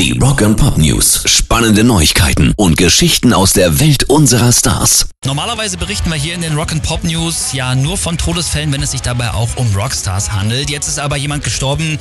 Die Rock and Pop News. Spannende Neuigkeiten und Geschichten aus der Welt unserer Stars. Normalerweise berichten wir hier in den Rock and Pop News ja nur von Todesfällen, wenn es sich dabei auch um Rockstars handelt. Jetzt ist aber jemand gestorben,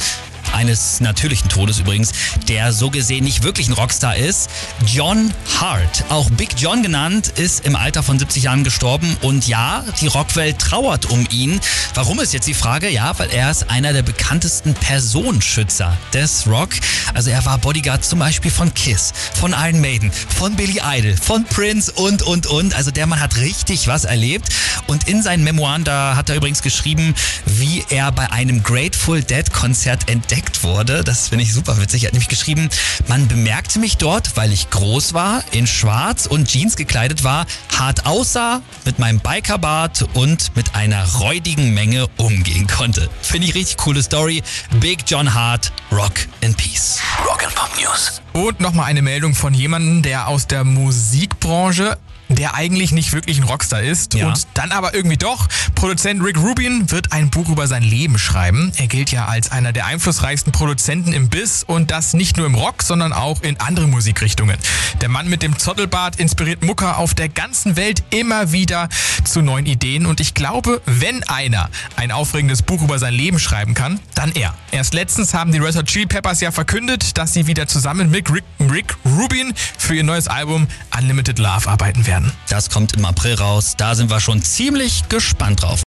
eines natürlichen Todes übrigens, der so gesehen nicht wirklich ein Rockstar ist. John Hart, auch Big John genannt, ist im Alter von 70 Jahren gestorben und ja, die Rockwelt trauert um ihn. Warum ist jetzt die Frage? Ja, weil er ist einer der bekanntesten Personenschützer des Rock. Also er war Bodyguard zum Beispiel von Kiss, von Iron Maiden, von Billy Idol, von Prince und, und, und. Also der Mann hat richtig was erlebt. Und in seinen Memoiren, da hat er übrigens geschrieben, wie er bei einem Grateful Dead Konzert entdeckt entdeckt wurde. Das finde ich super witzig. Er hat nämlich geschrieben, man bemerkte mich dort, weil ich groß war, in schwarz und Jeans gekleidet war, hart aussah, mit meinem Bikerbart und mit einer räudigen Menge umgehen konnte. Finde ich richtig coole Story. Big John Hart, Rock in Peace. Rock and Pop News. Und nochmal eine Meldung von jemandem, der aus der Musikbranche der eigentlich nicht wirklich ein Rockstar ist Ja. und dann aber irgendwie doch. Produzent Rick Rubin wird ein Buch über sein Leben schreiben. Er gilt ja als einer der einflussreichsten Produzenten im Biss und das nicht nur im Rock, sondern auch in andere Musikrichtungen. Der Mann mit dem Zottelbart inspiriert Mucker auf der ganzen Welt immer wieder zu neuen Ideen und ich glaube, wenn einer ein aufregendes Buch über sein Leben schreiben kann, dann er. Erst letztens haben die Red Hot Chili Peppers ja verkündet, dass sie wieder zusammen mit Rick, Rick Rubin für ihr neues Album Unlimited Love arbeiten werden. Das kommt im April raus. Da sind wir schon ziemlich gespannt drauf.